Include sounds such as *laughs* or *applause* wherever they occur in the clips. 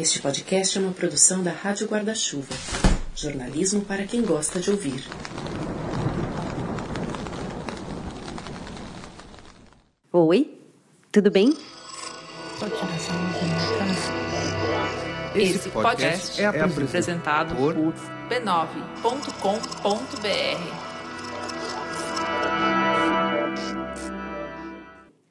Este podcast é uma produção da Rádio Guarda-Chuva. Jornalismo para quem gosta de ouvir. Oi, tudo bem? Esse podcast é apresentado por b9.com.br.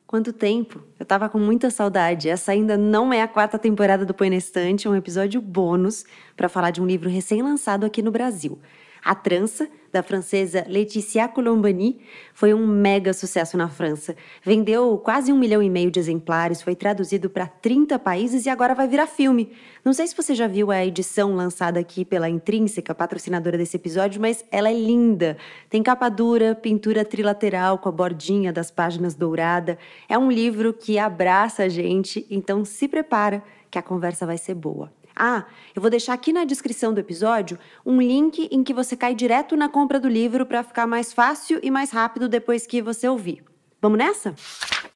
Quanto tempo? Eu tava com muita saudade. Essa ainda não é a quarta temporada do Põe na Estante, é um episódio bônus para falar de um livro recém-lançado aqui no Brasil. A Trança, da francesa Laetitia Colombani, foi um mega sucesso na França. Vendeu quase um milhão e meio de exemplares, foi traduzido para 30 países e agora vai virar filme. Não sei se você já viu a edição lançada aqui pela Intrínseca, patrocinadora desse episódio, mas ela é linda. Tem capa dura, pintura trilateral com a bordinha das páginas dourada. É um livro que abraça a gente, então se prepara que a conversa vai ser boa. Ah, eu vou deixar aqui na descrição do episódio um link em que você cai direto na compra do livro para ficar mais fácil e mais rápido depois que você ouvir. Vamos nessa?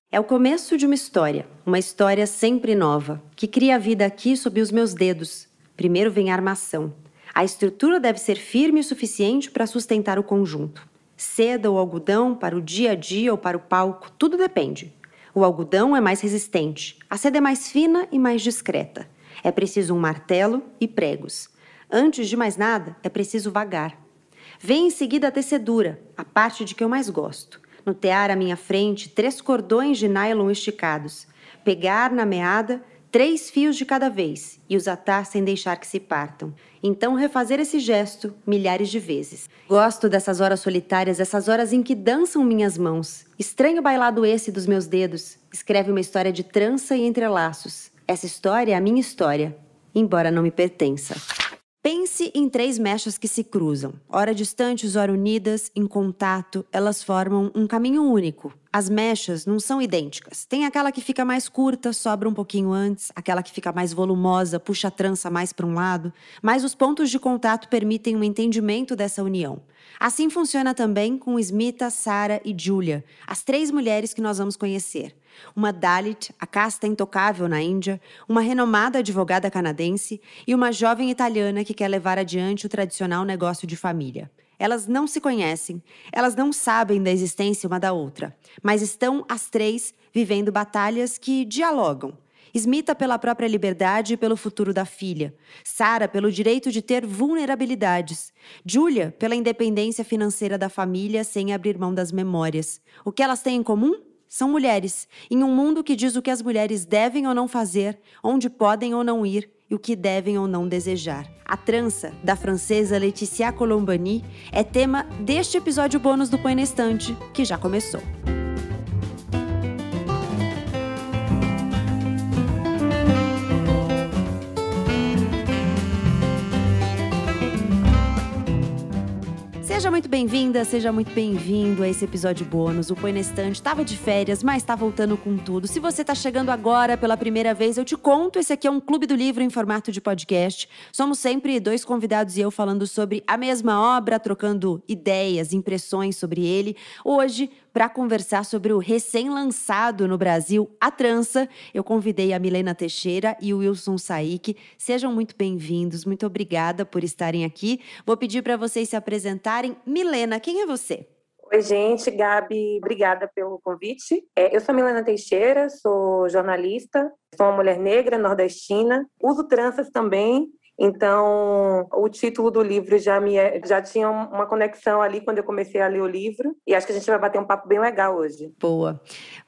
É o começo de uma história, uma história sempre nova, que cria a vida aqui sob os meus dedos. Primeiro vem a armação. A estrutura deve ser firme o suficiente para sustentar o conjunto. Seda ou algodão para o dia a dia ou para o palco, tudo depende. O algodão é mais resistente, a seda é mais fina e mais discreta. É preciso um martelo e pregos. Antes de mais nada, é preciso vagar. Vem em seguida a tecedura, a parte de que eu mais gosto. No tear à minha frente, três cordões de nylon esticados. Pegar na meada três fios de cada vez e os atar sem deixar que se partam. Então refazer esse gesto milhares de vezes. Gosto dessas horas solitárias, essas horas em que dançam minhas mãos. Estranho bailado esse dos meus dedos. Escreve uma história de trança e entrelaços. Essa história é a minha história, embora não me pertença. Pense em três mechas que se cruzam. Ora distantes, ora unidas, em contato, elas formam um caminho único. As mechas não são idênticas. Tem aquela que fica mais curta, sobra um pouquinho antes, aquela que fica mais volumosa, puxa a trança mais para um lado, mas os pontos de contato permitem um entendimento dessa união. Assim funciona também com Smita, Sara e Julia, as três mulheres que nós vamos conhecer uma Dalit, a casta intocável na Índia, uma renomada advogada canadense e uma jovem italiana que quer levar adiante o tradicional negócio de família. Elas não se conhecem, elas não sabem da existência uma da outra, mas estão as três vivendo batalhas que dialogam. Smita pela própria liberdade e pelo futuro da filha. Sara pelo direito de ter vulnerabilidades. Julia pela independência financeira da família sem abrir mão das memórias. O que elas têm em comum? São mulheres, em um mundo que diz o que as mulheres devem ou não fazer, onde podem ou não ir e o que devem ou não desejar. A trança, da francesa Laetitia Colombani, é tema deste episódio bônus do Põe na Estante, que já começou. Seja muito bem-vinda, seja muito bem-vindo a esse episódio bônus. O Põe na Estante estava de férias, mas está voltando com tudo. Se você está chegando agora pela primeira vez, eu te conto, esse aqui é um Clube do Livro em formato de podcast. Somos sempre dois convidados e eu falando sobre a mesma obra, trocando ideias, impressões sobre ele. Hoje, para conversar sobre o recém-lançado no Brasil A Trança, eu convidei a Milena Teixeira e o Wilson Saik. Sejam muito bem-vindos, muito obrigada por estarem aqui. Vou pedir para vocês se apresentarem. Milena, quem é você? Oi, gente. Gabi, obrigada pelo convite. É, eu sou Milena Teixeira, sou jornalista, sou uma mulher negra, nordestina, uso tranças também então, o título do livro já me é, já tinha uma conexão ali quando eu comecei a ler o livro, e acho que a gente vai bater um papo bem legal hoje. Boa.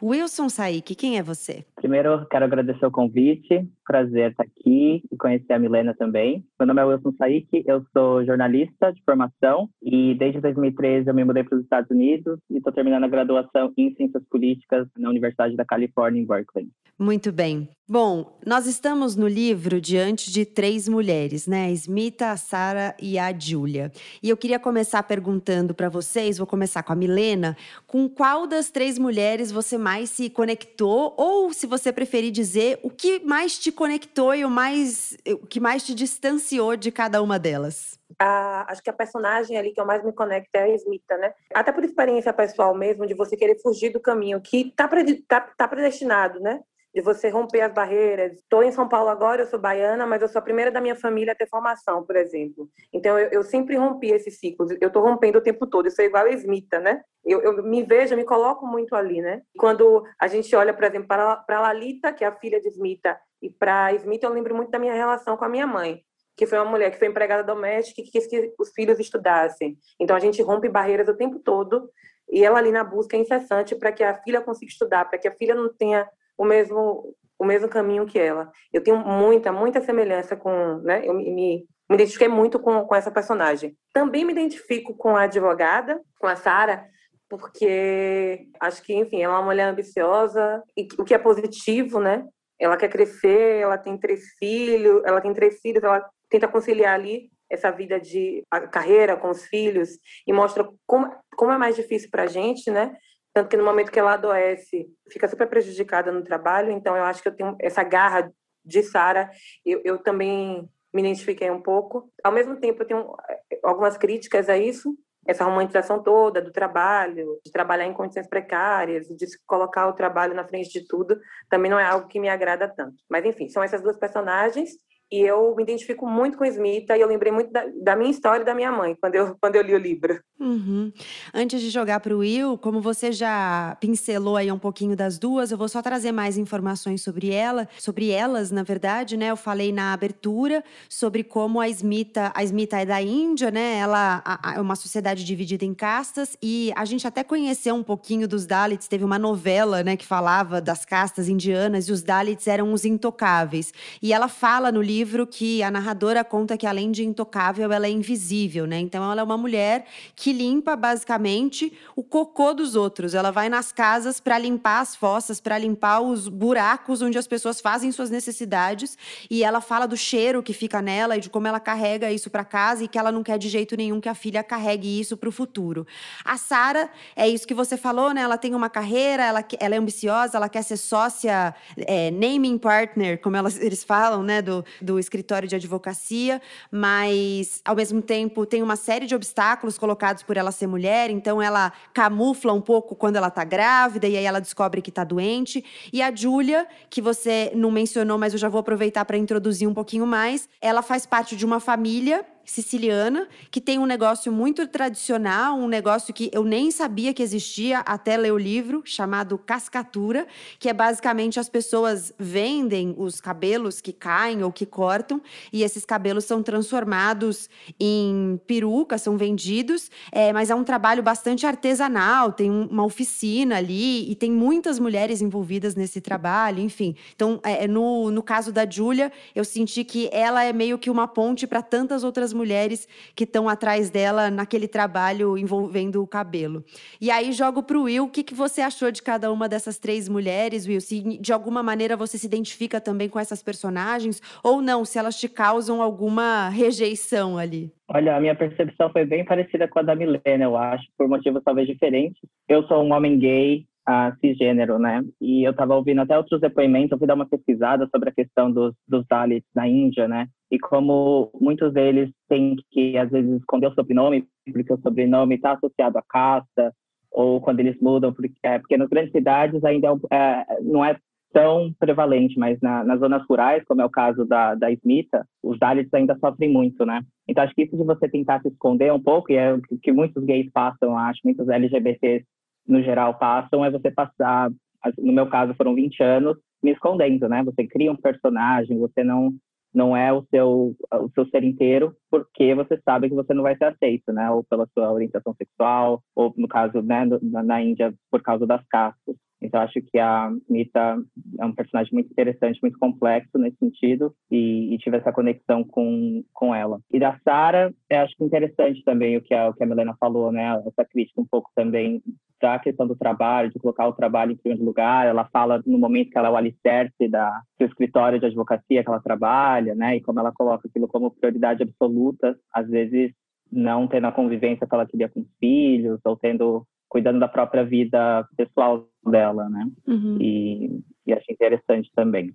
Wilson Saik, quem é você? Primeiro, quero agradecer o convite. Prazer estar aqui e conhecer a Milena também. Meu nome é Wilson Saik, eu sou jornalista de formação e desde 2013 eu me mudei para os Estados Unidos e estou terminando a graduação em Ciências Políticas na Universidade da Califórnia, em Berkeley. Muito bem. Bom, nós estamos no livro diante de três mulheres, né? Smita, a Sara e a Júlia. E eu queria começar perguntando para vocês, vou começar com a Milena, com qual das três mulheres você mais se conectou ou se você preferir dizer, o que mais te conectou e o mais o que mais te distanciou de cada uma delas? Ah, acho que a personagem ali que eu mais me conecto é a Smita, né? Até por experiência pessoal mesmo, de você querer fugir do caminho que tá, tá, tá predestinado, né? De você romper as barreiras. Estou em São Paulo agora, eu sou baiana, mas eu sou a primeira da minha família a ter formação, por exemplo. Então, eu, eu sempre rompi esses ciclos. Eu estou rompendo o tempo todo. Isso é igual a Smita, né? Eu, eu, me vejo, me coloco muito ali, né? Quando a gente olha, por exemplo, para, para Lalita, que é a filha de Smita, e para Smita, eu lembro muito da minha relação com a minha mãe que foi uma mulher que foi empregada doméstica e que quis que os filhos estudassem. Então a gente rompe barreiras o tempo todo e ela ali na busca incessante para que a filha consiga estudar, para que a filha não tenha o mesmo o mesmo caminho que ela. Eu tenho muita, muita semelhança com, né? Eu me, me, identifiquei muito com, com essa personagem. Também me identifico com a advogada, com a Sara, porque acho que, enfim, ela é uma mulher ambiciosa, e o que é positivo, né? Ela quer crescer, ela tem três filhos, ela tem três filhos, ela tenta conciliar ali essa vida de a carreira com os filhos e mostra como, como é mais difícil para a gente, né? Tanto que no momento que ela adoece, fica super prejudicada no trabalho. Então, eu acho que eu tenho essa garra de Sara, eu, eu também me identifiquei um pouco. Ao mesmo tempo, eu tenho eh, algumas críticas a isso, essa romantização toda do trabalho, de trabalhar em condições precárias, de colocar o trabalho na frente de tudo, também não é algo que me agrada tanto. Mas, enfim, são essas duas personagens e eu me identifico muito com Smita e eu lembrei muito da, da, minha história e da minha mãe quando eu, *laughs* quando eu li o livro. Uhum. Antes de jogar para o Will, como você já pincelou aí um pouquinho das duas, eu vou só trazer mais informações sobre ela, sobre elas, na verdade, né? Eu falei na abertura sobre como a Smita, a Smita é da Índia, né? Ela é uma sociedade dividida em castas e a gente até conheceu um pouquinho dos Dalits, teve uma novela, né, que falava das castas indianas e os Dalits eram os intocáveis. E ela fala no livro livro que a narradora conta que além de intocável, ela é invisível, né? Então ela é uma mulher que limpa basicamente o cocô dos outros. Ela vai nas casas para limpar as fossas, para limpar os buracos onde as pessoas fazem suas necessidades, e ela fala do cheiro que fica nela e de como ela carrega isso para casa e que ela não quer de jeito nenhum que a filha carregue isso para o futuro. A Sara é isso que você falou, né? Ela tem uma carreira, ela, ela é ambiciosa, ela quer ser sócia, é, naming partner, como elas, eles falam, né? Do, do escritório de advocacia, mas ao mesmo tempo tem uma série de obstáculos colocados por ela ser mulher, então ela camufla um pouco quando ela tá grávida e aí ela descobre que tá doente. E a Júlia, que você não mencionou, mas eu já vou aproveitar para introduzir um pouquinho mais, ela faz parte de uma família siciliana, que tem um negócio muito tradicional, um negócio que eu nem sabia que existia até ler o livro, chamado cascatura, que é basicamente as pessoas vendem os cabelos que caem ou que cortam, e esses cabelos são transformados em perucas, são vendidos, é, mas é um trabalho bastante artesanal, tem uma oficina ali, e tem muitas mulheres envolvidas nesse trabalho, enfim. Então, é, no, no caso da Júlia, eu senti que ela é meio que uma ponte para tantas outras mulheres que estão atrás dela naquele trabalho envolvendo o cabelo. E aí jogo para o Will, o que, que você achou de cada uma dessas três mulheres, Will? Se de alguma maneira você se identifica também com essas personagens ou não, se elas te causam alguma rejeição ali? Olha, a minha percepção foi bem parecida com a da Milena, eu acho, por motivos talvez diferentes. Eu sou um homem gay, uh, cisgênero, né? E eu estava ouvindo até outros depoimentos, eu fui dar uma pesquisada sobre a questão dos, dos Dalits na Índia, né? E como muitos deles têm que, às vezes, esconder o sobrenome, porque o sobrenome está associado à caça, ou quando eles mudam, porque, é, porque nas grandes cidades ainda é, é, não é tão prevalente, mas na, nas zonas rurais, como é o caso da, da Smita, os Dalits ainda sofrem muito, né? Então, acho que isso de você tentar se esconder um pouco, e é o que muitos gays passam, acho, muitos LGBTs no geral passam, é você passar, no meu caso foram 20 anos, me escondendo, né? Você cria um personagem, você não não é o seu o seu ser inteiro, porque você sabe que você não vai ser aceito, né? Ou pela sua orientação sexual, ou no caso, né, na, na Índia, por causa das castas. Então, acho que a Mita é um personagem muito interessante, muito complexo nesse sentido, e, e tive essa conexão com, com ela. E da Sara, acho interessante também o que a, o que a Milena falou, né? Essa crítica um pouco também da questão do trabalho, de colocar o trabalho em primeiro lugar. Ela fala no momento que ela é o alicerce da, do escritório de advocacia que ela trabalha, né? E como ela coloca aquilo como prioridade absoluta, às vezes não tendo a convivência que ela queria com os filhos, ou tendo cuidando da própria vida pessoal dela, né? Uhum. E, e achei interessante também.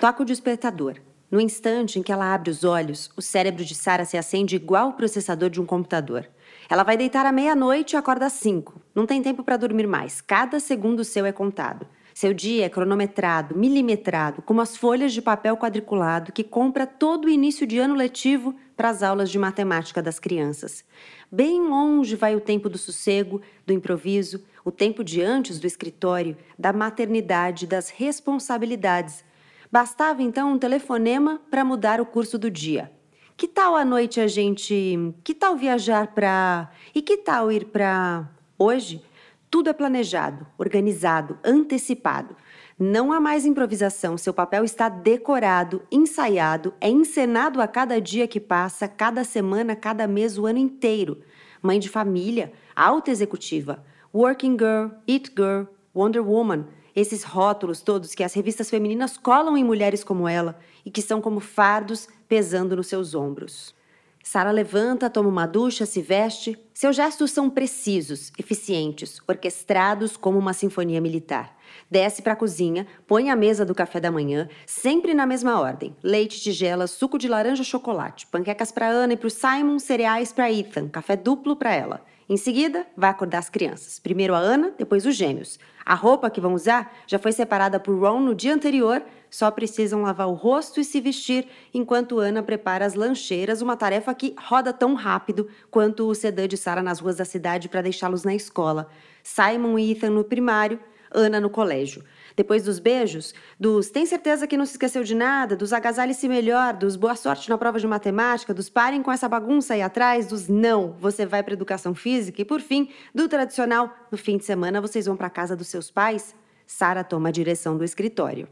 Toca o despertador. No instante em que ela abre os olhos, o cérebro de Sara se acende igual o processador de um computador. Ela vai deitar à meia-noite e acorda às cinco. Não tem tempo para dormir mais. Cada segundo seu é contado. Seu dia é cronometrado, milimetrado, como as folhas de papel quadriculado que compra todo o início de ano letivo para as aulas de matemática das crianças. Bem longe vai o tempo do sossego, do improviso, o tempo de antes do escritório, da maternidade, das responsabilidades. Bastava então um telefonema para mudar o curso do dia. Que tal à noite a gente. Que tal viajar para. E que tal ir para. Hoje? Tudo é planejado, organizado, antecipado. Não há mais improvisação, seu papel está decorado, ensaiado, é encenado a cada dia que passa, cada semana, cada mês, o ano inteiro. Mãe de família, alta executiva, working girl, it girl, Wonder Woman, esses rótulos todos que as revistas femininas colam em mulheres como ela e que são como fardos pesando nos seus ombros. Sara levanta, toma uma ducha, se veste. Seus gestos são precisos, eficientes, orquestrados como uma sinfonia militar. Desce para a cozinha, põe a mesa do café da manhã, sempre na mesma ordem: leite, tigela, suco de laranja, chocolate, panquecas para Ana e para o Simon, cereais para Ethan, café duplo para ela. Em seguida, vai acordar as crianças. Primeiro a Ana, depois os gêmeos. A roupa que vão usar já foi separada por Ron no dia anterior, só precisam lavar o rosto e se vestir enquanto Ana prepara as lancheiras, uma tarefa que roda tão rápido quanto o sedã de Sara nas ruas da cidade para deixá-los na escola. Simon e Ethan no primário, Ana no colégio. Depois dos beijos, dos tem certeza que não se esqueceu de nada, dos agasalhe-se melhor, dos boa sorte na prova de matemática, dos parem com essa bagunça aí atrás, dos não, você vai para educação física e por fim, do tradicional, no fim de semana vocês vão para casa dos seus pais. Sara toma a direção do escritório.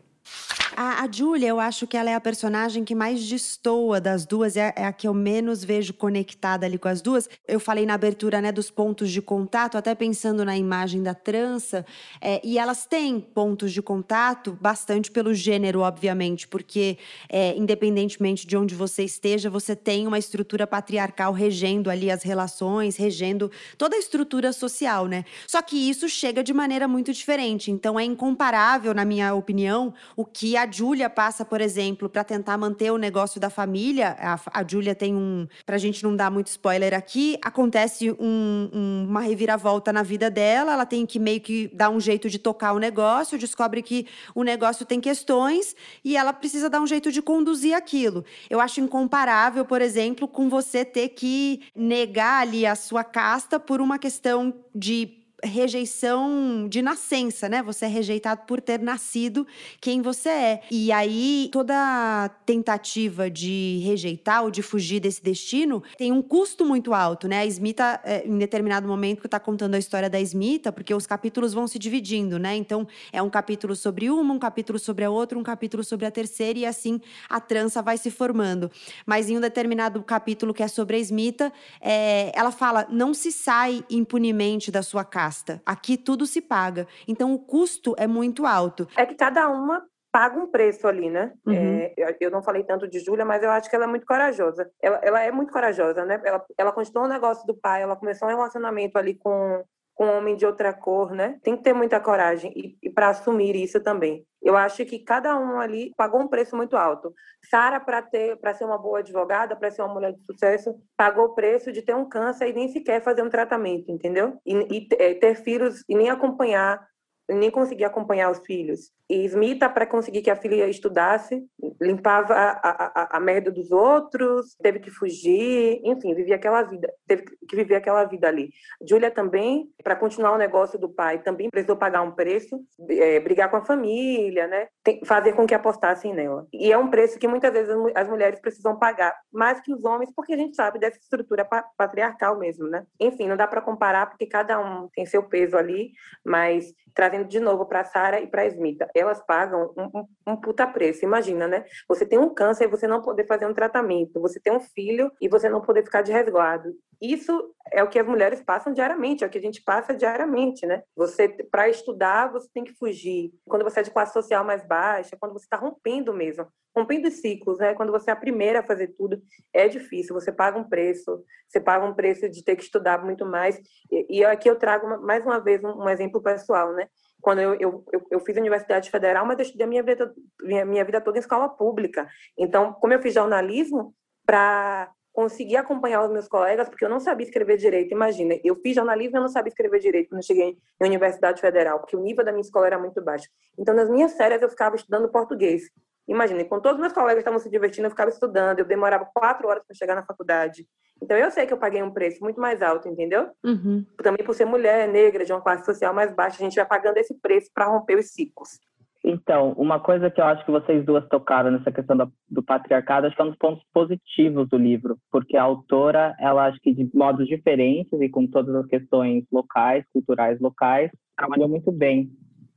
A, a Julia, eu acho que ela é a personagem que mais destoa das duas, é, é, a que eu menos vejo conectada ali com as duas. Eu falei na abertura, né, dos pontos de contato, até pensando na imagem da trança, é, e elas têm pontos de contato bastante pelo gênero, obviamente, porque é, independentemente de onde você esteja, você tem uma estrutura patriarcal regendo ali as relações, regendo toda a estrutura social, né? Só que isso chega de maneira muito diferente, então é incomparável, na minha opinião, o que a Júlia passa, por exemplo, para tentar manter o negócio da família. A, a Júlia tem um. Para a gente não dar muito spoiler aqui, acontece um, um, uma reviravolta na vida dela. Ela tem que meio que dar um jeito de tocar o negócio, descobre que o negócio tem questões e ela precisa dar um jeito de conduzir aquilo. Eu acho incomparável, por exemplo, com você ter que negar ali a sua casta por uma questão de rejeição de nascença, né? Você é rejeitado por ter nascido quem você é. E aí toda tentativa de rejeitar ou de fugir desse destino tem um custo muito alto, né? A Smita, é, em determinado momento, que está contando a história da Smita, porque os capítulos vão se dividindo, né? Então é um capítulo sobre uma, um capítulo sobre a outra, um capítulo sobre a terceira e assim a trança vai se formando. Mas em um determinado capítulo que é sobre a Smita, é, ela fala: não se sai impunemente da sua casa gasta. Aqui tudo se paga. Então o custo é muito alto. É que cada uma paga um preço ali, né? Uhum. É, eu não falei tanto de Júlia, mas eu acho que ela é muito corajosa. Ela, ela é muito corajosa, né? Ela, ela continuou o negócio do pai, ela começou um relacionamento ali com, com um homem de outra cor, né? Tem que ter muita coragem e, e para assumir isso também. Eu acho que cada um ali pagou um preço muito alto. Sara, para ter, para ser uma boa advogada, para ser uma mulher de sucesso, pagou o preço de ter um câncer e nem sequer fazer um tratamento, entendeu? E, e é, ter filhos e nem acompanhar nem conseguia acompanhar os filhos. E Smita, para conseguir que a filha estudasse, limpava a, a, a, merda dos outros, teve que fugir, enfim, vivia aquela vida, teve que viver aquela vida ali. Júlia também, para continuar o negócio do pai, também precisou pagar um preço, é, brigar com a família, né? Tem, fazer com que apostassem nela. E é um preço que muitas vezes as mulheres precisam pagar, mais que os homens, porque a gente sabe dessa estrutura patriarcal mesmo, né? Enfim, não dá para comparar, porque cada um tem seu peso ali, mas trazendo de novo para Sara e para Smita, elas pagam um, um, um, puta preço. Imagina, né? Você tem um câncer e você não poder fazer um tratamento, você tem um filho e você não poder ficar de resguardo. Isso é o que as mulheres passam diariamente, é o que a gente passa diariamente, né? Você, para estudar, você tem que fugir. Quando você é de classe social mais baixa, quando você está rompendo mesmo, rompendo os ciclos, né? Quando você é a primeira a fazer tudo, é difícil. Você paga um preço, você paga um preço de ter que estudar muito mais. E, e aqui eu trago mais uma vez um, um exemplo pessoal, né? Quando eu, eu, eu, eu fiz Universidade Federal, mas eu estudei a minha vida, minha, minha vida toda em escola pública. Então, como eu fiz jornalismo, para consegui acompanhar os meus colegas, porque eu não sabia escrever direito. Imagina, eu fiz jornalismo e eu não sabia escrever direito quando cheguei em Universidade Federal, porque o nível da minha escola era muito baixo. Então, nas minhas férias, eu ficava estudando português. Imagina, quando todos meus colegas estavam se divertindo, eu ficava estudando, eu demorava quatro horas para chegar na faculdade. Então, eu sei que eu paguei um preço muito mais alto, entendeu? Uhum. Também por ser mulher, negra, de uma classe social mais baixa, a gente vai pagando esse preço para romper os ciclos. Então, uma coisa que eu acho que vocês duas tocaram nessa questão do, do patriarcado, acho que é um dos pontos positivos do livro, porque a autora, ela acho que de modos diferentes e com todas as questões locais, culturais locais, trabalhou muito bem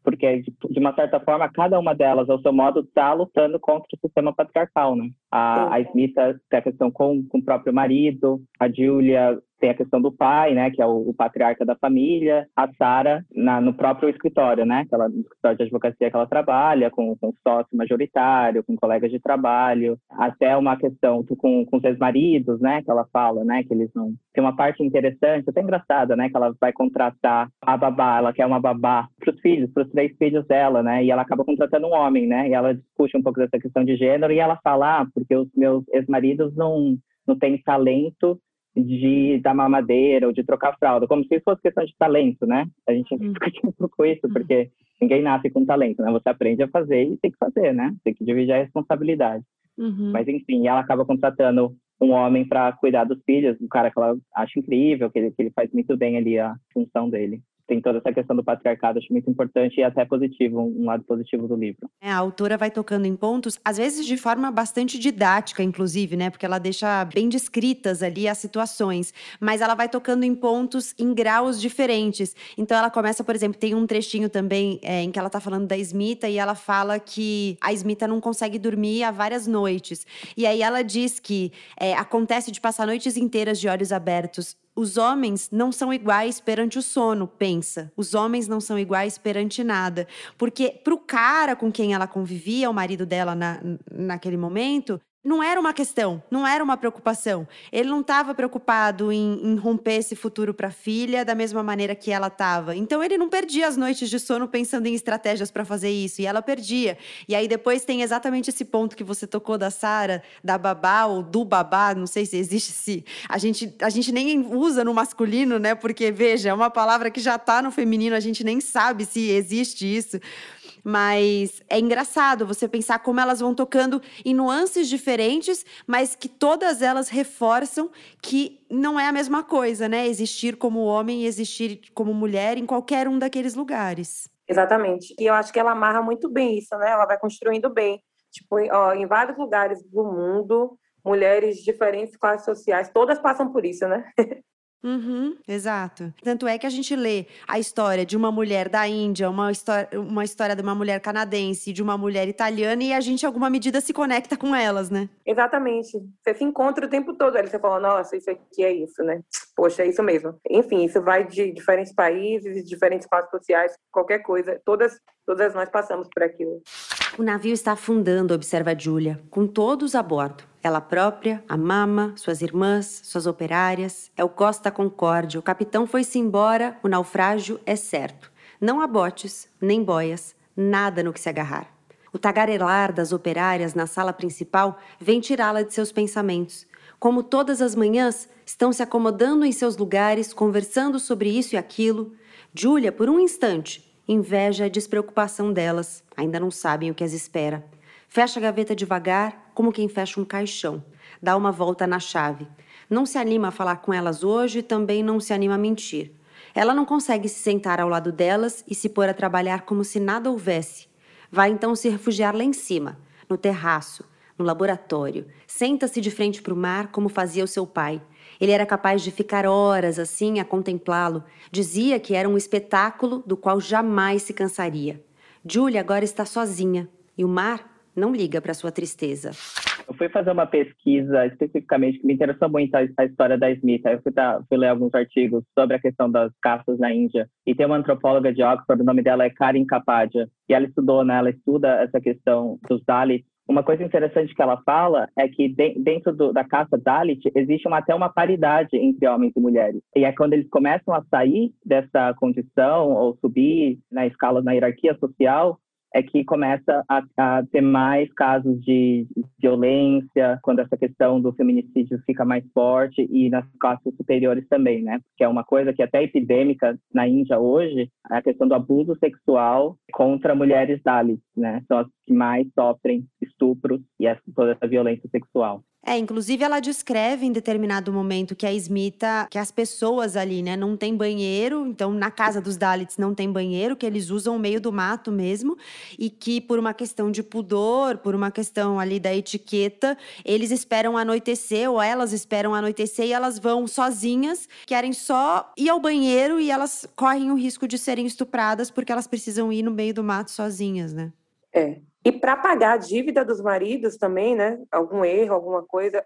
porque de, uma certa forma cada uma delas ao seu modo está lutando contra o sistema patriarcal, né? A, a Smith tem a questão com, com o próprio marido, a Julia tem a questão do pai, né, que é o, o patriarca da família, a Sara no próprio escritório, né, que ela, no escritório de advocacia que ela trabalha, com, com sócio majoritário, com colegas de trabalho, até uma questão com, com os ex-maridos, né, que ela fala, né, que eles não... Tem uma parte interessante, até engraçada, né, que ela vai contratar a babá, ela quer uma babá para os filhos, para os três filhos dela, né, e ela acaba contratando um homem, né, e ela discute um pouco dessa questão de gênero, e ela fala, ah, porque os meus ex-maridos não, não têm talento de dar mamadeira ou de trocar fralda, como se fosse questão de talento, né? A gente discute um pouco isso, porque ninguém nasce com talento, né? Você aprende a fazer e tem que fazer, né? Tem que dividir a responsabilidade. Uhum. Mas, enfim, ela acaba contratando um homem para cuidar dos filhos, um cara que ela acha incrível, que ele, que ele faz muito bem ali a função dele tem toda essa questão do patriarcado, acho muito importante e até positivo, um lado positivo do livro. É, a autora vai tocando em pontos, às vezes de forma bastante didática, inclusive, né? Porque ela deixa bem descritas ali as situações, mas ela vai tocando em pontos em graus diferentes. Então ela começa, por exemplo, tem um trechinho também é, em que ela tá falando da Smita e ela fala que a Smita não consegue dormir há várias noites. E aí ela diz que é, acontece de passar noites inteiras de olhos abertos os homens não são iguais perante o sono, pensa. Os homens não são iguais perante nada. Porque para o cara com quem ela convivia, o marido dela na, naquele momento, não era uma questão, não era uma preocupação. Ele não estava preocupado em, em, romper esse futuro para a filha da mesma maneira que ela estava. Então ele não perdia as noites de sono pensando em estratégias para fazer isso, e ela perdia. E aí depois tem exatamente esse ponto que você tocou da Sara, da babá ou do babá, não sei se existe se a gente a gente nem usa no masculino, né? Porque veja, é uma palavra que já está no feminino, a gente nem sabe se existe isso. Mas é engraçado você pensar como elas vão tocando em nuances diferentes, mas que todas elas reforçam que não é a mesma coisa, né? Existir como homem e existir como mulher em qualquer um daqueles lugares. Exatamente. E eu acho que ela amarra muito bem isso, né? Ela vai construindo bem. Tipo, ó, em vários lugares do mundo, mulheres de diferentes classes sociais, todas passam por isso, né? *laughs* Uhum, exato. Tanto é que a gente lê a história de uma mulher da Índia, uma história, uma história de uma mulher canadense, de uma mulher italiana, e a gente, em alguma medida, se conecta com elas, né? Exatamente. Você se encontra o tempo todo. Aí você fala, nossa, isso aqui é isso, né? Poxa, é isso mesmo. Enfim, isso vai de diferentes países, diferentes classes sociais, qualquer coisa. Todas, todas nós passamos por aquilo. O navio está afundando, observa Julia, com todos a bordo. Ela própria, a mama, suas irmãs, suas operárias. É o Costa Concórdia. O capitão foi-se embora, o naufrágio é certo. Não há botes, nem boias, nada no que se agarrar. O tagarelar das operárias na sala principal vem tirá-la de seus pensamentos. Como todas as manhãs, estão se acomodando em seus lugares, conversando sobre isso e aquilo. Júlia, por um instante, inveja a despreocupação delas. Ainda não sabem o que as espera. Fecha a gaveta devagar, como quem fecha um caixão. Dá uma volta na chave. Não se anima a falar com elas hoje e também não se anima a mentir. Ela não consegue se sentar ao lado delas e se pôr a trabalhar como se nada houvesse. Vai então se refugiar lá em cima, no terraço, no laboratório. Senta-se de frente para o mar como fazia o seu pai. Ele era capaz de ficar horas assim a contemplá-lo. Dizia que era um espetáculo do qual jamais se cansaria. Julia agora está sozinha e o mar não liga para sua tristeza. Eu fui fazer uma pesquisa especificamente que me interessou muito a, história da Smith. Eu fui, tá, fui, ler alguns artigos sobre a questão das caças na Índia. E tem uma antropóloga de Oxford, o nome dela é Karin Kapadia. E ela estudou, né? Ela estuda essa questão dos Dalits. Uma coisa interessante que ela fala é que de, dentro do, da caça Dalit existe uma, até uma paridade entre homens e mulheres. E é quando eles começam a sair dessa condição ou subir na escala, na hierarquia social, é que começa a, a, ter mais casos de violência, quando essa questão do feminicídio fica mais forte e nas classes superiores também, né? Que é uma coisa que até é epidêmica na Índia hoje, é a questão do abuso sexual contra mulheres Dalits, né? São as que mais sofrem estupros e essa, toda essa violência sexual. É, inclusive ela descreve em determinado momento que a Smita, que as pessoas ali, né, não tem banheiro, então na casa dos Dalits não tem banheiro, que eles usam o meio do mato mesmo, e que por uma questão de pudor, por uma questão ali da etiqueta, eles esperam anoitecer ou elas esperam anoitecer e elas vão sozinhas, querem só ir ao banheiro e elas correm o risco de serem estupradas porque elas precisam ir no meio do mato sozinhas, né? É. E para pagar a dívida dos maridos também, né? Algum erro, alguma coisa,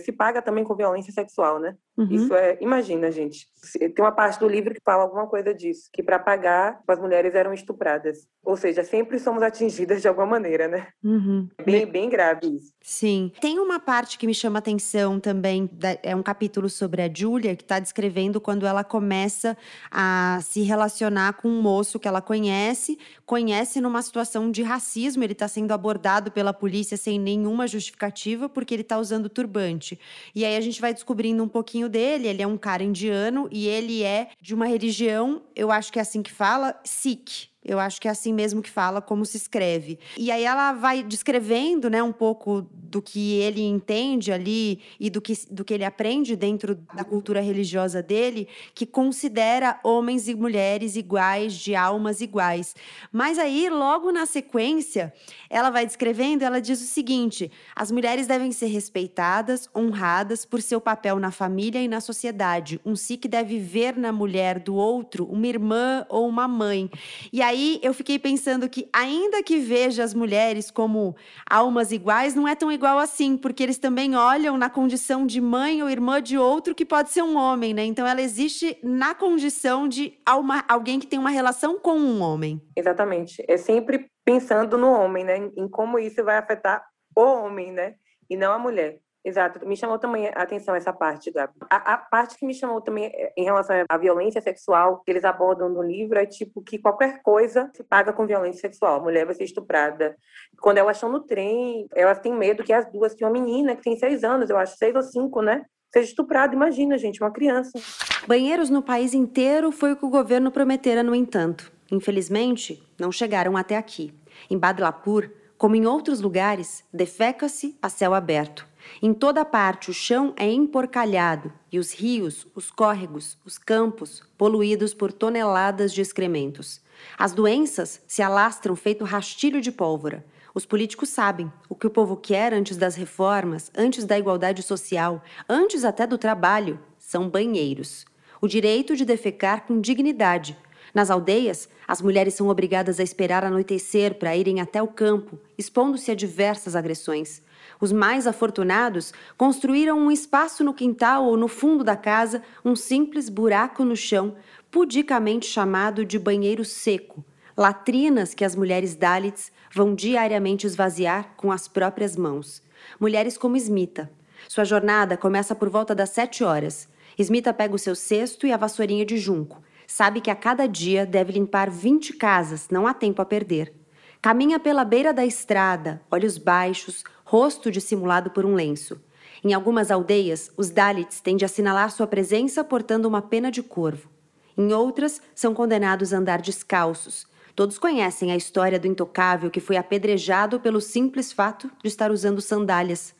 se paga também com violência sexual, né? Uhum. Isso é, imagina, gente. Tem uma parte do livro que fala alguma coisa disso, que para pagar as mulheres eram estupradas. Ou seja, sempre somos atingidas de alguma maneira, né? Uhum. Bem, bem grave isso. Sim. Tem uma parte que me chama atenção também, é um capítulo sobre a Julia, que está descrevendo quando ela começa a se relacionar com um moço que ela conhece, conhece numa situação de racismo, ele está sendo abordado pela polícia sem nenhuma justificativa, porque ele está usando turbante turbante. E aí a gente vai descobrindo um pouquinho dele. Ele é um cara indiano e ele é de uma religião, eu acho que é assim que fala, Sikh. Eu acho que é assim mesmo que fala, como se escreve. E aí ela vai descrevendo, né, um pouco do que ele entende ali e do que, do que ele aprende dentro da cultura religiosa dele, que considera homens e mulheres iguais, de almas iguais. Mas aí, logo na sequência, ela vai descrevendo, ela diz o seguinte: as mulheres devem ser respeitadas, honradas por seu papel na família e na sociedade. Um Sikh deve ver na mulher do outro uma irmã ou uma mãe. E aí aí eu fiquei pensando que, ainda que veja as mulheres como almas iguais, não é tão igual assim, porque eles também olham na condição de mãe ou irmã de outro que pode ser um homem, né? Então ela existe na condição de uma, alguém que tem uma relação com um homem. Exatamente. É sempre pensando no homem, né? Em como isso vai afetar o homem, né? E não a mulher. Exato. Me chamou também a atenção essa parte, Gabi. A, a, parte que me chamou também é, em relação à violência sexual que eles abordam no livro é tipo que qualquer coisa se paga com violência sexual. A mulher vai ser estuprada. Quando elas estão no trem, elas têm medo que as duas, tem uma menina que tem seis anos, eu acho, seis ou cinco, né? Seja estuprada, imagina, gente, uma criança. Banheiros no país inteiro foi o que o governo prometera, no entanto. Infelizmente, não chegaram até aqui. Em Badlapur, como em outros lugares, defeca-se a céu aberto. Em toda parte o chão é emporcalhado e os rios, os córregos, os campos poluídos por toneladas de excrementos. As doenças se alastram feito rastilho de pólvora. Os políticos sabem o que o povo quer antes das reformas, antes da igualdade social, antes até do trabalho, são banheiros. O direito de defecar com dignidade. Nas aldeias, as mulheres são obrigadas a esperar anoitecer para irem até o campo, expondo-se a diversas agressões. Os mais afortunados construíram um espaço no quintal ou no fundo da casa, um simples buraco no chão, pudicamente chamado de banheiro seco, latrinas que as mulheres Dalits vão diariamente esvaziar com as próprias mãos. Mulheres como Smita. Sua jornada começa por volta das sete horas. Smita pega o seu cesto e a vassourinha de junco. Sabe que a cada dia deve limpar 20 casas, não há tempo a perder. Caminha pela beira da estrada, olhos baixos, rosto dissimulado por um lenço. Em algumas aldeias, os Dalits têm de assinalar sua presença portando uma pena de corvo. Em outras, são condenados a andar descalços. Todos conhecem a história do intocável que foi apedrejado pelo simples fato de estar usando sandálias.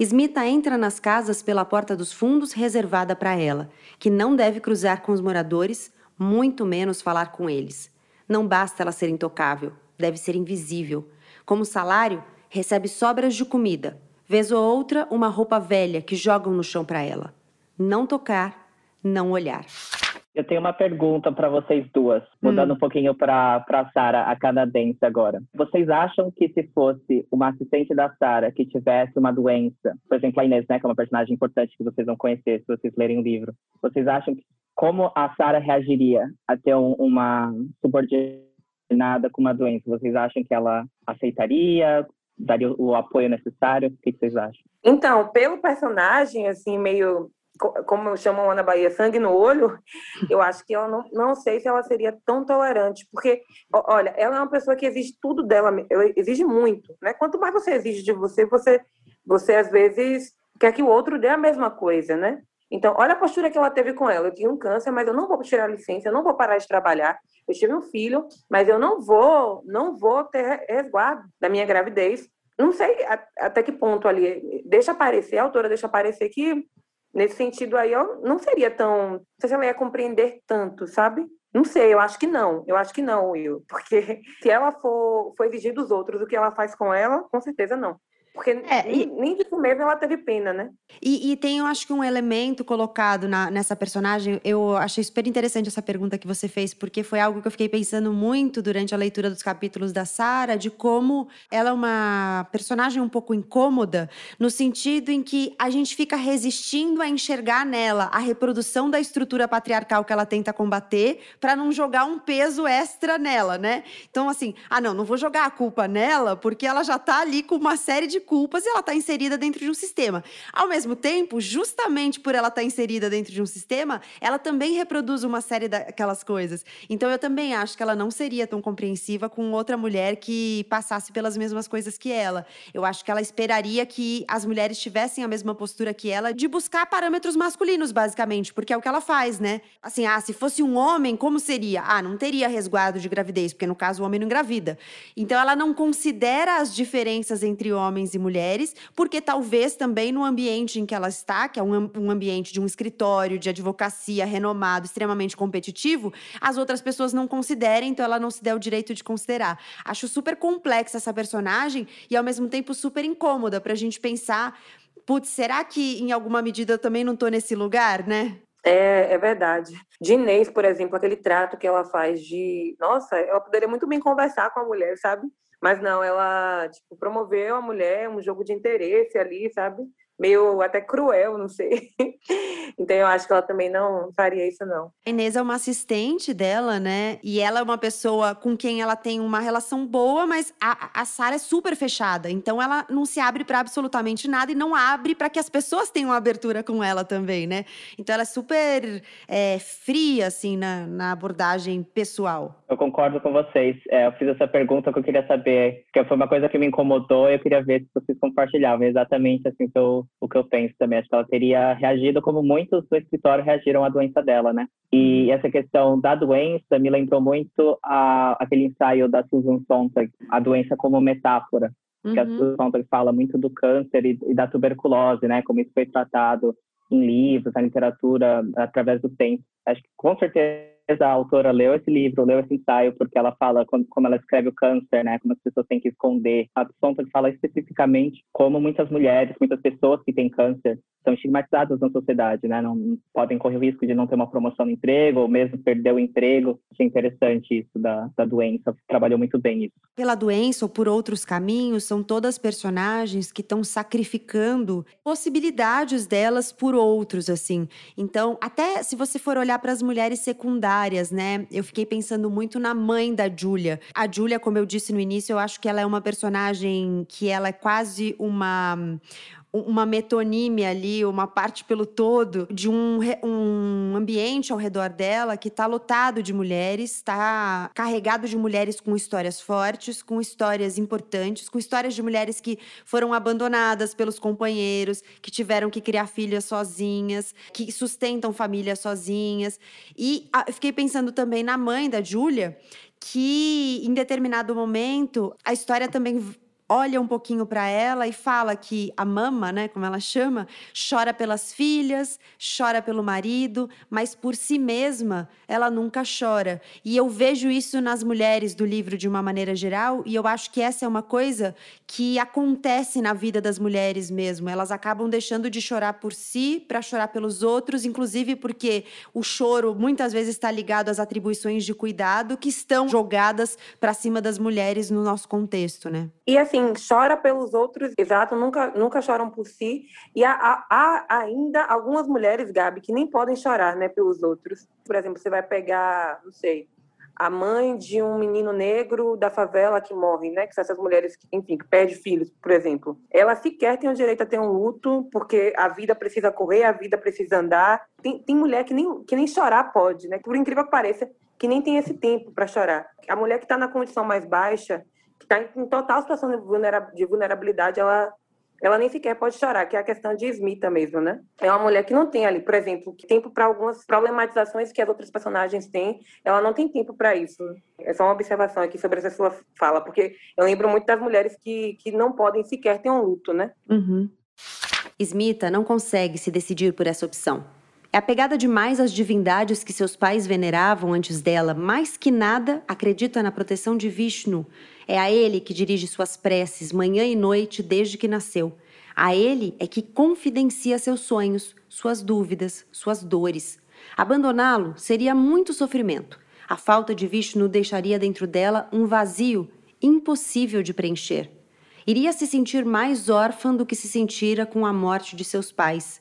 Smita entra nas casas pela porta dos fundos reservada para ela, que não deve cruzar com os moradores, muito menos falar com eles. Não basta ela ser intocável, deve ser invisível. Como salário, recebe sobras de comida, vez ou outra uma roupa velha que jogam no chão para ela. Não tocar, não olhar. Eu tenho uma pergunta para vocês duas, mudando hum. um pouquinho para a Sara, a canadense agora. Vocês acham que se fosse uma assistente da Sara que tivesse uma doença, por exemplo, a Inês, né, que é uma personagem importante que vocês vão conhecer se vocês lerem o livro, vocês acham que como a Sara reagiria a ter um, uma subordinada com uma doença? Vocês acham que ela aceitaria? daria o apoio necessário? O que vocês acham? Então, pelo personagem, assim, meio como chamam lá na Bahia, sangue no olho, *laughs* eu acho que ela não, não sei se ela seria tão tolerante, porque, olha, ela é uma pessoa que exige tudo dela, ela exige muito, né? Quanto mais você exige de você, você, você às vezes quer que o outro dê a mesma coisa, né? Então, olha a postura que ela teve com ela. Eu tinha um câncer, mas eu não vou tirar licença, eu não vou parar de trabalhar. Eu tive um filho, mas eu não vou, não vou ter resguardo da minha gravidez. Não sei até que ponto ali deixa aparecer, a autora deixa aparecer que nesse sentido aí eu não seria tão, não sei se ela ia compreender tanto, sabe? Não sei, eu acho que não. Eu acho que não, Will. Porque *laughs* se ela for, for exigir dos outros o que ela faz com ela, com certeza não. Porque é, e, nem disso mesmo ela teve pena, né? E, e tem, eu acho que um elemento colocado na, nessa personagem, eu achei super interessante essa pergunta que você fez, porque foi algo que eu fiquei pensando muito durante a leitura dos capítulos da Sara, de como ela é uma personagem um pouco incômoda, no sentido em que a gente fica resistindo a enxergar nela a reprodução da estrutura patriarcal que ela tenta combater, para não jogar um peso extra nela, né? Então, assim, ah, não, não vou jogar a culpa nela, porque ela já tá ali com uma série de culpas e ela está inserida dentro de um sistema. Ao mesmo tempo, justamente por ela estar tá inserida dentro de um sistema, ela também reproduz uma série daquelas coisas. Então eu também acho que ela não seria tão compreensiva com outra mulher que passasse pelas mesmas coisas que ela. Eu acho que ela esperaria que as mulheres tivessem a mesma postura que ela de buscar parâmetros masculinos, basicamente, porque é o que ela faz, né? Assim, ah, se fosse um homem, como seria? Ah, não teria resguardo de gravidez, porque no caso o homem não engravida. Então ela não considera as diferenças entre homens e mulheres, porque talvez também no ambiente em que ela está, que é um, um ambiente de um escritório de advocacia renomado, extremamente competitivo, as outras pessoas não considerem, então ela não se der o direito de considerar. Acho super complexa essa personagem e ao mesmo tempo super incômoda para a gente pensar. Putz, será que em alguma medida eu também não estou nesse lugar, né? É, é verdade. De Inês, por exemplo, aquele trato que ela faz de. Nossa, eu poderia muito bem conversar com a mulher, sabe? Mas não, ela tipo, promoveu a mulher, um jogo de interesse ali, sabe? Meio até cruel, não sei. *laughs* então eu acho que ela também não faria isso, não. A Inês é uma assistente dela, né? E ela é uma pessoa com quem ela tem uma relação boa, mas a, a Sara é super fechada. Então ela não se abre para absolutamente nada e não abre para que as pessoas tenham abertura com ela também, né? Então ela é super é, fria, assim, na, na abordagem pessoal. Eu concordo com vocês. É, eu fiz essa pergunta que eu queria saber, que foi uma coisa que me incomodou e eu queria ver se vocês compartilhavam. Exatamente assim que eu, o que eu penso também. Acho que ela teria reagido como muitos do escritório reagiram à doença dela, né? E essa questão da doença me lembrou muito a, aquele ensaio da Susan Sontag, a doença como metáfora. Uhum. Que a uhum. Susan Sontag fala muito do câncer e, e da tuberculose, né? Como isso foi tratado em livros, na literatura, através do tempo. Acho que com certeza a autora leu esse livro, leu esse ensaio, porque ela fala como, como ela escreve o câncer, né? Como as pessoas têm que esconder. A Sontag fala especificamente como muitas mulheres, muitas pessoas que têm câncer são estigmatizadas na sociedade, né? Não podem correr o risco de não ter uma promoção no emprego ou mesmo perder o emprego. Achei interessante isso da, da doença. Trabalhou muito bem isso. Pela doença ou por outros caminhos, são todas personagens que estão sacrificando possibilidades delas por outros, assim. Então, até se você for olhar para as mulheres secundárias, né? Eu fiquei pensando muito na mãe da Julia. A Julia, como eu disse no início, eu acho que ela é uma personagem que ela é quase uma uma metonímia ali, uma parte pelo todo de um, um ambiente ao redor dela que está lotado de mulheres, está carregado de mulheres com histórias fortes, com histórias importantes, com histórias de mulheres que foram abandonadas pelos companheiros, que tiveram que criar filhas sozinhas, que sustentam famílias sozinhas. E ah, eu fiquei pensando também na mãe da Júlia, que em determinado momento a história também olha um pouquinho para ela e fala que a mama, né, como ela chama, chora pelas filhas, chora pelo marido, mas por si mesma ela nunca chora. E eu vejo isso nas mulheres do livro de uma maneira geral, e eu acho que essa é uma coisa que acontece na vida das mulheres mesmo. Elas acabam deixando de chorar por si para chorar pelos outros, inclusive porque o choro muitas vezes está ligado às atribuições de cuidado que estão jogadas para cima das mulheres no nosso contexto, né? E assim, assim, chora pelos outros, exato, nunca, nunca choram por si. E há, há, ainda algumas mulheres, Gabi, que nem podem chorar, né, pelos outros. Por exemplo, você vai pegar, não sei, a mãe de um menino negro da favela que morre, né? Que são essas mulheres, que, enfim, que perdem filhos, por exemplo. Ela sequer tem o direito a ter um luto, porque a vida precisa correr, a vida precisa andar. Tem, tem mulher que nem, que nem chorar pode, né? Por incrível que pareça, que nem tem esse tempo para chorar. A mulher que está na condição mais baixa, está em total situação de vulnerabilidade, ela ela nem sequer pode chorar, que é a questão de Smita mesmo, né? É uma mulher que não tem ali, por exemplo, tempo para algumas problematizações que as outras personagens têm, ela não tem tempo para isso. É só uma observação aqui sobre essa sua fala, porque eu lembro muito das mulheres que, que não podem sequer ter um luto, né? Uhum. Smita não consegue se decidir por essa opção. É apegada demais às divindades que seus pais veneravam antes dela, mais que nada acredita na proteção de Vishnu. É a ele que dirige suas preces manhã e noite desde que nasceu. A ele é que confidencia seus sonhos, suas dúvidas, suas dores. Abandoná-lo seria muito sofrimento. A falta de Vishnu deixaria dentro dela um vazio impossível de preencher. Iria se sentir mais órfã do que se sentira com a morte de seus pais.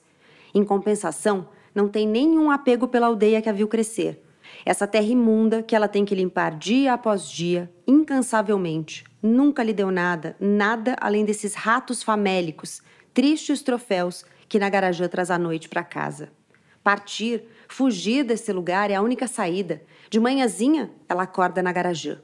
Em compensação, não tem nenhum apego pela aldeia que a viu crescer. Essa terra imunda que ela tem que limpar dia após dia, incansavelmente. Nunca lhe deu nada, nada além desses ratos famélicos, tristes troféus que Nagarajã traz à noite para casa. Partir, fugir desse lugar é a única saída. De manhãzinha, ela acorda Nagarajã.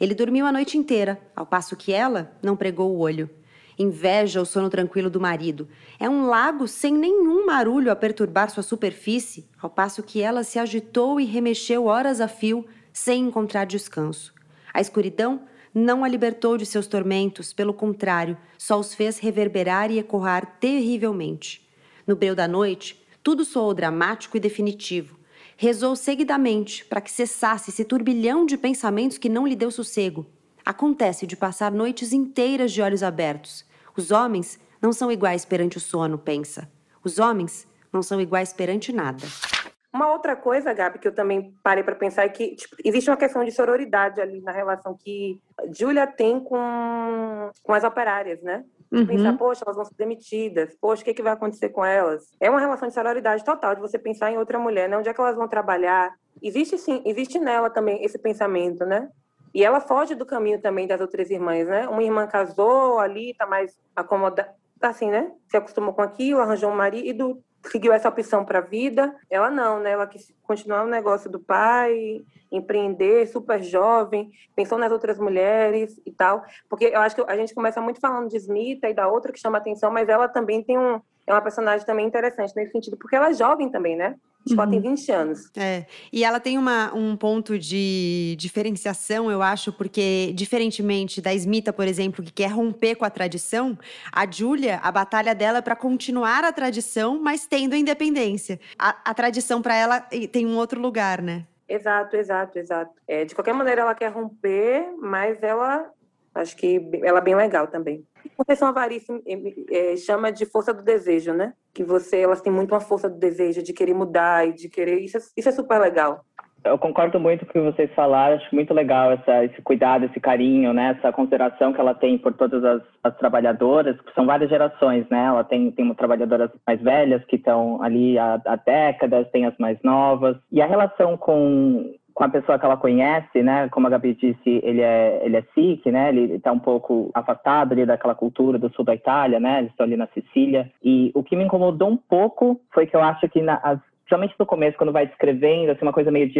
Ele dormiu a noite inteira, ao passo que ela não pregou o olho. Inveja o sono tranquilo do marido. É um lago sem nenhum marulho a perturbar sua superfície, ao passo que ela se agitou e remexeu horas a fio, sem encontrar descanso. A escuridão não a libertou de seus tormentos, pelo contrário, só os fez reverberar e ecoar terrivelmente. No breu da noite, tudo soou dramático e definitivo. Rezou seguidamente para que cessasse esse turbilhão de pensamentos que não lhe deu sossego Acontece de passar noites inteiras de olhos abertos. Os homens não são iguais perante o sono, pensa. Os homens não são iguais perante nada. Uma outra coisa, Gabi, que eu também parei para pensar é que tipo, existe uma questão de sororidade ali na relação que Júlia tem com, com as operárias, né? Uhum. Pensar, poxa, elas vão ser demitidas, poxa, o que, que vai acontecer com elas? É uma relação de sororidade total, de você pensar em outra mulher, né? Onde é que elas vão trabalhar? Existe sim, existe nela também esse pensamento, né? E ela foge do caminho também das outras irmãs, né? Uma irmã casou ali, tá mais acomodada, tá assim, né? Se acostumou com aquilo, arranjou um marido, seguiu essa opção para a vida. Ela não, né? Ela quis continuar o negócio do pai, empreender, super jovem, pensou nas outras mulheres e tal. Porque eu acho que a gente começa muito falando de Smita e da outra que chama atenção, mas ela também tem um, é uma personagem também interessante nesse sentido, porque ela é jovem também, né? Tipo, ela tem 20 uhum. anos. É. E ela tem uma, um ponto de diferenciação, eu acho, porque, diferentemente da Smita, por exemplo, que quer romper com a tradição, a Júlia, a batalha dela é para continuar a tradição, mas tendo independência. A, a tradição para ela tem um outro lugar, né? Exato, exato, exato. É, de qualquer maneira, ela quer romper, mas ela acho que ela é bem legal também. Conceição Avarice é, chama de força do desejo, né? Que você, elas têm muito uma força do desejo de querer mudar e de querer. Isso é, isso é super legal. Eu concordo muito com o que vocês falaram, acho muito legal essa, esse cuidado, esse carinho, né? essa consideração que ela tem por todas as, as trabalhadoras, são várias gerações, né? Ela tem, tem trabalhadoras mais velhas que estão ali há, há décadas, tem as mais novas. E a relação com, com a pessoa que ela conhece, né? Como a Gabi disse, ele é, ele é Sikh, né? Ele está um pouco afastado ali daquela cultura do sul da Itália, né? Eles estão ali na Sicília. E o que me incomodou um pouco foi que eu acho que na, as, principalmente no começo, quando vai descrevendo, assim, uma coisa meio de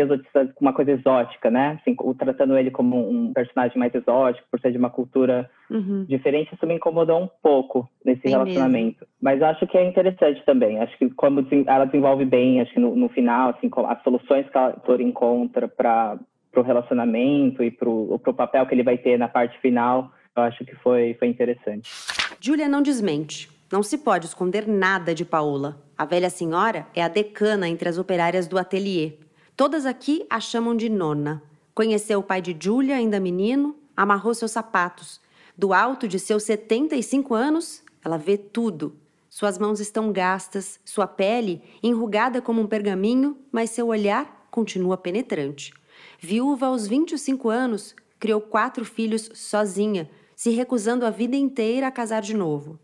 uma coisa exótica, né? Assim, tratando ele como um personagem mais exótico, por ser de uma cultura uhum. diferente, isso me incomodou um pouco nesse Sim relacionamento. Mesmo. Mas acho que é interessante também. Acho que como ela desenvolve bem, acho que no, no final, assim, as soluções que a autor encontra para o relacionamento e para o papel que ele vai ter na parte final, eu acho que foi, foi interessante. Julia não desmente. Não se pode esconder nada de Paola. A velha senhora é a decana entre as operárias do ateliê. Todas aqui a chamam de nona. Conheceu o pai de Julia ainda menino, amarrou seus sapatos. Do alto de seus 75 anos, ela vê tudo. Suas mãos estão gastas, sua pele enrugada como um pergaminho, mas seu olhar continua penetrante. Viúva aos 25 anos, criou quatro filhos sozinha, se recusando a vida inteira a casar de novo.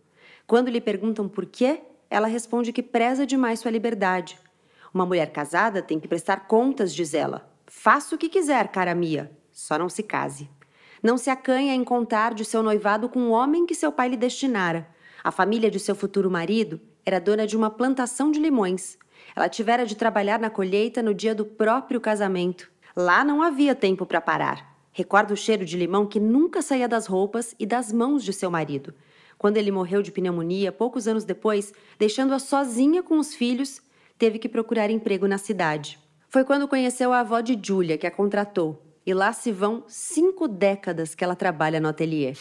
Quando lhe perguntam por quê, ela responde que preza demais sua liberdade. Uma mulher casada tem que prestar contas, diz ela. Faça o que quiser, cara Mia, só não se case. Não se acanhe em contar de seu noivado com o homem que seu pai lhe destinara. A família de seu futuro marido era dona de uma plantação de limões. Ela tivera de trabalhar na colheita no dia do próprio casamento. Lá não havia tempo para parar. Recorda o cheiro de limão que nunca saía das roupas e das mãos de seu marido. Quando ele morreu de pneumonia, poucos anos depois, deixando-a sozinha com os filhos, teve que procurar emprego na cidade. Foi quando conheceu a avó de Julia, que a contratou. E lá se vão cinco décadas que ela trabalha no ateliê.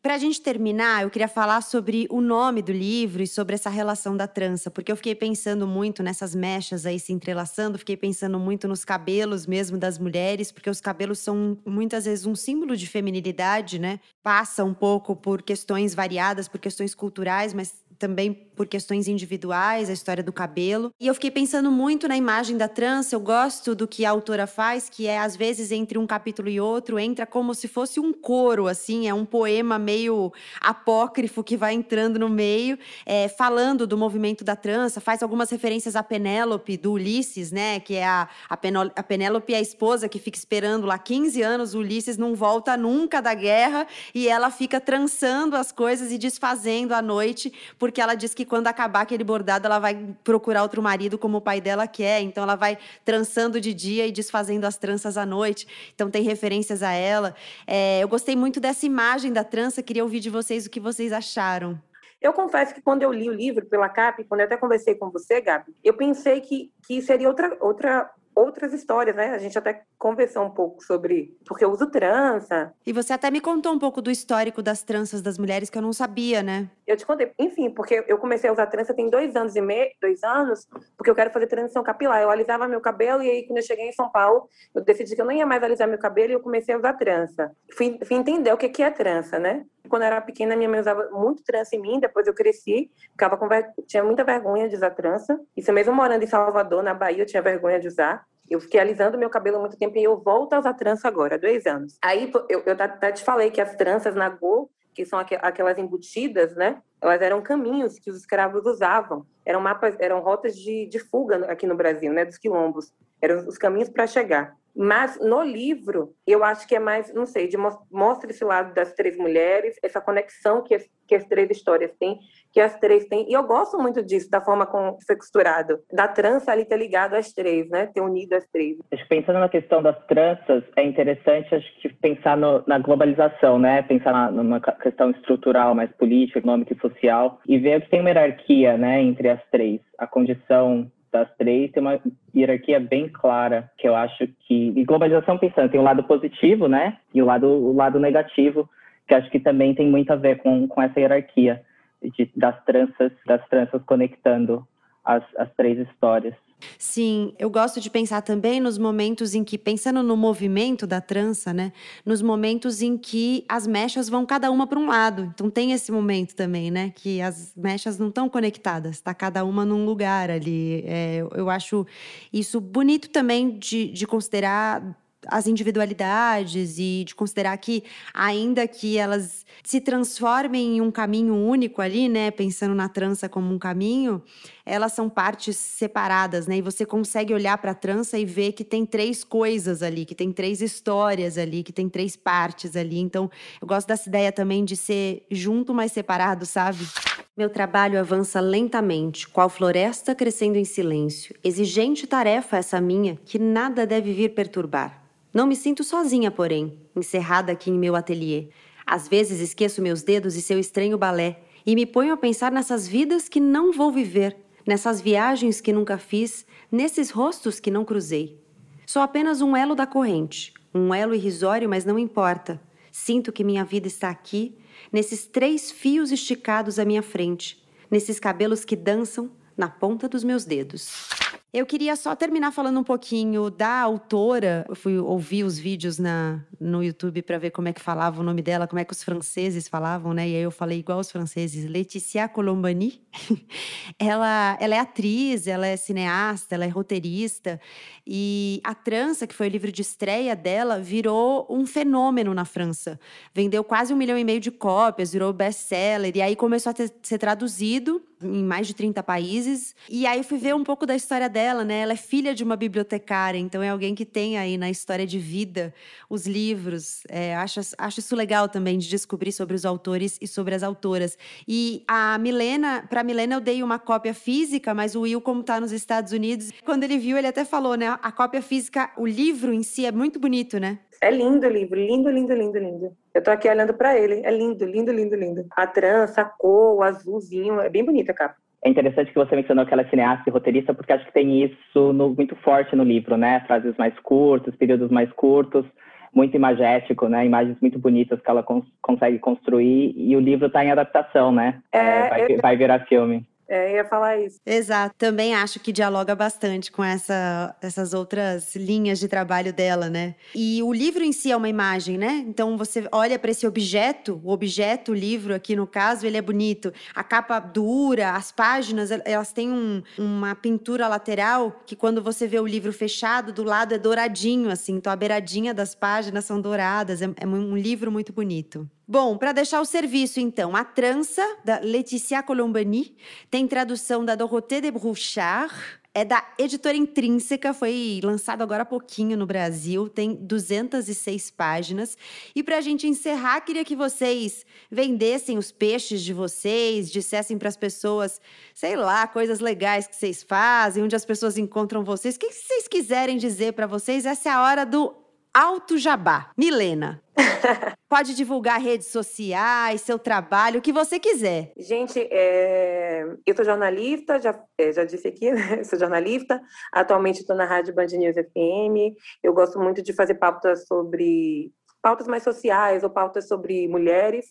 Para a gente terminar, eu queria falar sobre o nome do livro e sobre essa relação da trança, porque eu fiquei pensando muito nessas mechas aí se entrelaçando, fiquei pensando muito nos cabelos mesmo das mulheres, porque os cabelos são muitas vezes um símbolo de feminilidade, né? Passa um pouco por questões variadas, por questões culturais, mas também por questões individuais, a história do cabelo. E eu fiquei pensando muito na imagem da trança. Eu gosto do que a autora faz, que é às vezes entre um capítulo e outro entra como se fosse um coro, assim, é um poema meio apócrifo que vai entrando no meio, é, falando do movimento da trança. Faz algumas referências a Penélope do Ulisses, né? Que é a, a, a Penélope, a esposa que fica esperando lá 15 anos. O Ulisses não volta nunca da guerra e ela fica trançando as coisas e desfazendo à noite porque ela diz que quando acabar aquele bordado, ela vai procurar outro marido como o pai dela quer. Então ela vai trançando de dia e desfazendo as tranças à noite. Então tem referências a ela. É, eu gostei muito dessa imagem da trança, queria ouvir de vocês o que vocês acharam. Eu confesso que quando eu li o livro pela CAP, quando eu até conversei com você, Gabi, eu pensei que, que seria outra, outra outras histórias, né? A gente até conversou um pouco sobre porque eu uso trança. E você até me contou um pouco do histórico das tranças das mulheres que eu não sabia, né? Eu te contei. Enfim, porque eu comecei a usar trança tem dois anos e meio, dois anos, porque eu quero fazer transição capilar. Eu alisava meu cabelo e aí quando eu cheguei em São Paulo, eu decidi que eu não ia mais alisar meu cabelo e eu comecei a usar trança. Fui, fui entender o que que é trança, né? Quando eu era pequena, minha mãe usava muito trança em mim, depois eu cresci, ficava com tinha muita vergonha de usar trança. Isso mesmo morando em Salvador, na Bahia, eu tinha vergonha de usar. Eu fiquei alisando meu cabelo há muito tempo e eu volto a usar trança agora, dois anos. Aí eu, eu até te falei que as tranças na Go, que são aquelas embutidas, né? Elas eram caminhos que os escravos usavam. Eram mapas, eram rotas de, de fuga aqui no Brasil, né? Dos quilombos. Eram os caminhos para chegar. Mas no livro, eu acho que é mais, não sei, de mostra esse lado das três mulheres, essa conexão que as, que as três histórias têm, que as três têm. E eu gosto muito disso, da forma como foi costurado. Da trança ali ter ligado as três, né? Ter unido as três. Pensando na questão das tranças, é interessante acho que pensar no, na globalização, né? Pensar na, numa questão estrutural, mais política, econômica e social, e ver que tem uma hierarquia, né, entre as três. A condição das três tem uma hierarquia bem clara, que eu acho que. E globalização pensando, tem o lado positivo, né? E o lado, o lado negativo, que acho que também tem muito a ver com, com essa hierarquia de, das tranças, das tranças conectando as, as três histórias. Sim, eu gosto de pensar também nos momentos em que, pensando no movimento da trança, né? Nos momentos em que as mechas vão cada uma para um lado. Então tem esse momento também, né? Que as mechas não estão conectadas, está cada uma num lugar ali. É, eu acho isso bonito também de, de considerar as individualidades e de considerar que, ainda que elas se transformem em um caminho único ali, né, pensando na trança como um caminho, elas são partes separadas, né? E você consegue olhar para a trança e ver que tem três coisas ali, que tem três histórias ali, que tem três partes ali. Então, eu gosto dessa ideia também de ser junto, mas separado, sabe? Meu trabalho avança lentamente, qual floresta crescendo em silêncio. Exigente tarefa essa minha, que nada deve vir perturbar. Não me sinto sozinha, porém, encerrada aqui em meu ateliê. Às vezes esqueço meus dedos e seu estranho balé e me ponho a pensar nessas vidas que não vou viver, nessas viagens que nunca fiz, nesses rostos que não cruzei. Sou apenas um elo da corrente, um elo irrisório, mas não importa. Sinto que minha vida está aqui, nesses três fios esticados à minha frente, nesses cabelos que dançam na ponta dos meus dedos. Eu queria só terminar falando um pouquinho da autora. Eu fui ouvir os vídeos na, no YouTube para ver como é que falava o nome dela, como é que os franceses falavam, né? E aí eu falei igual os franceses, Laetitia Colombani. *laughs* ela, ela é atriz, ela é cineasta, ela é roteirista. E A Trança, que foi o livro de estreia dela, virou um fenômeno na França. Vendeu quase um milhão e meio de cópias, virou best-seller. E aí começou a ter, ser traduzido em mais de 30 países. E aí fui ver um pouco da história dela, né? Ela é filha de uma bibliotecária, então é alguém que tem aí na história de vida os livros. É, acho, acho isso legal também de descobrir sobre os autores e sobre as autoras. E a Milena, para Milena eu dei uma cópia física, mas o Will, como está nos Estados Unidos, quando ele viu, ele até falou, né? A cópia física, o livro em si é muito bonito, né? É lindo o livro, lindo, lindo, lindo, lindo. Eu tô aqui olhando para ele, é lindo, lindo, lindo, lindo. A trança, a cor, o azulzinho, é bem bonita a capa. É interessante que você mencionou que ela é cineasta e roteirista, porque acho que tem isso no, muito forte no livro, né? Frases mais curtas, períodos mais curtos, muito imagético, né? Imagens muito bonitas que ela cons consegue construir. E o livro está em adaptação, né? É, é, vai, eu... vai virar filme. É, ia falar isso. Exato. Também acho que dialoga bastante com essa, essas outras linhas de trabalho dela, né? E o livro em si é uma imagem, né? Então você olha para esse objeto, o objeto, o livro aqui no caso, ele é bonito. A capa dura, as páginas, elas têm um, uma pintura lateral que quando você vê o livro fechado, do lado é douradinho, assim. Então a beiradinha das páginas são douradas. É, é um livro muito bonito. Bom, para deixar o serviço, então, A Trança, da Laetitia Colombani, tem tradução da Dorothée de Bruchard, é da editora Intrínseca, foi lançado agora há pouquinho no Brasil, tem 206 páginas. E para a gente encerrar, queria que vocês vendessem os peixes de vocês, dissessem para as pessoas, sei lá, coisas legais que vocês fazem, onde as pessoas encontram vocês. O que vocês quiserem dizer para vocês? Essa é a hora do Alto Jabá. Milena. *laughs* Pode divulgar redes sociais, seu trabalho, o que você quiser. Gente, é... eu sou jornalista, já, é, já disse aqui, *laughs* né? sou jornalista. Atualmente estou na Rádio Band News FM. Eu gosto muito de fazer pautas sobre pautas mais sociais ou pautas sobre mulheres.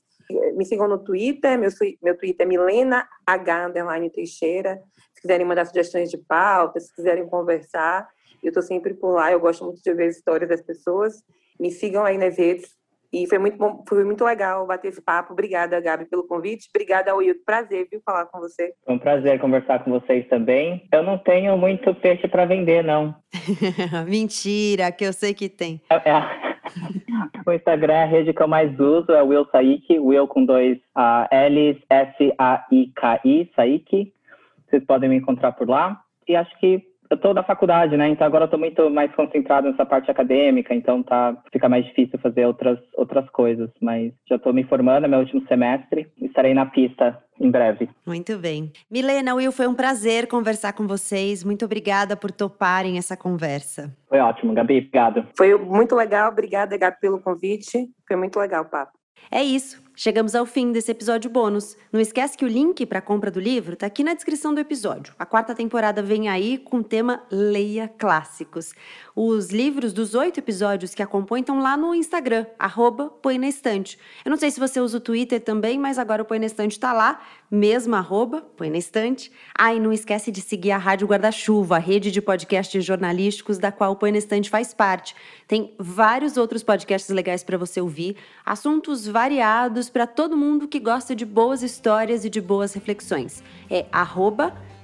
Me sigam no Twitter, meu, meu Twitter é Milena H Teixeira. Se quiserem mandar sugestões de pautas, se quiserem conversar, eu estou sempre por lá. Eu gosto muito de ver as histórias das pessoas. Me sigam aí nas redes. E foi muito bom, foi muito legal bater esse papo. Obrigada, Gabi, pelo convite. Obrigada, Wilton. Prazer, viu, falar com você. Foi um prazer conversar com vocês também. Eu não tenho muito peixe para vender, não. *laughs* Mentira, que eu sei que tem. É, é. *laughs* o Instagram é a rede que eu mais uso, é Will Saik, Will com dois uh, L's, S-A-I-K-I, Saik. Vocês podem me encontrar por lá. E acho que eu estou da faculdade, né? Então agora eu tô muito mais concentrado nessa parte acadêmica, então tá fica mais difícil fazer outras outras coisas, mas já estou me formando, é meu último semestre, estarei na pista em breve. Muito bem. Milena, Will, foi um prazer conversar com vocês. Muito obrigada por toparem essa conversa. Foi ótimo, Gabi, obrigado. Foi muito legal, obrigada, Gabi, pelo convite. Foi muito legal o papo. É isso. Chegamos ao fim desse episódio bônus. Não esquece que o link para a compra do livro está aqui na descrição do episódio. A quarta temporada vem aí com o tema Leia Clássicos. Os livros dos oito episódios que acompanham estão lá no Instagram, arroba Põe na Estante. Eu não sei se você usa o Twitter também, mas agora o Põe na Estante está lá, mesmo arroba Põe na Estante. Ah, e não esquece de seguir a Rádio Guarda-Chuva, a rede de podcasts jornalísticos da qual o Põe na Estante faz parte. Tem vários outros podcasts legais para você ouvir, assuntos variados para todo mundo que gosta de boas histórias e de boas reflexões. É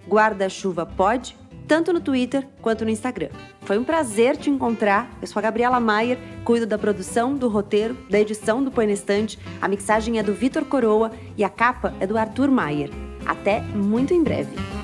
guarda-chuva pode tanto no Twitter quanto no Instagram. Foi um prazer te encontrar. Eu sou a Gabriela Maier, cuido da produção, do roteiro, da edição do Põe Estante. A mixagem é do Vitor Coroa e a capa é do Arthur Maier. Até muito em breve.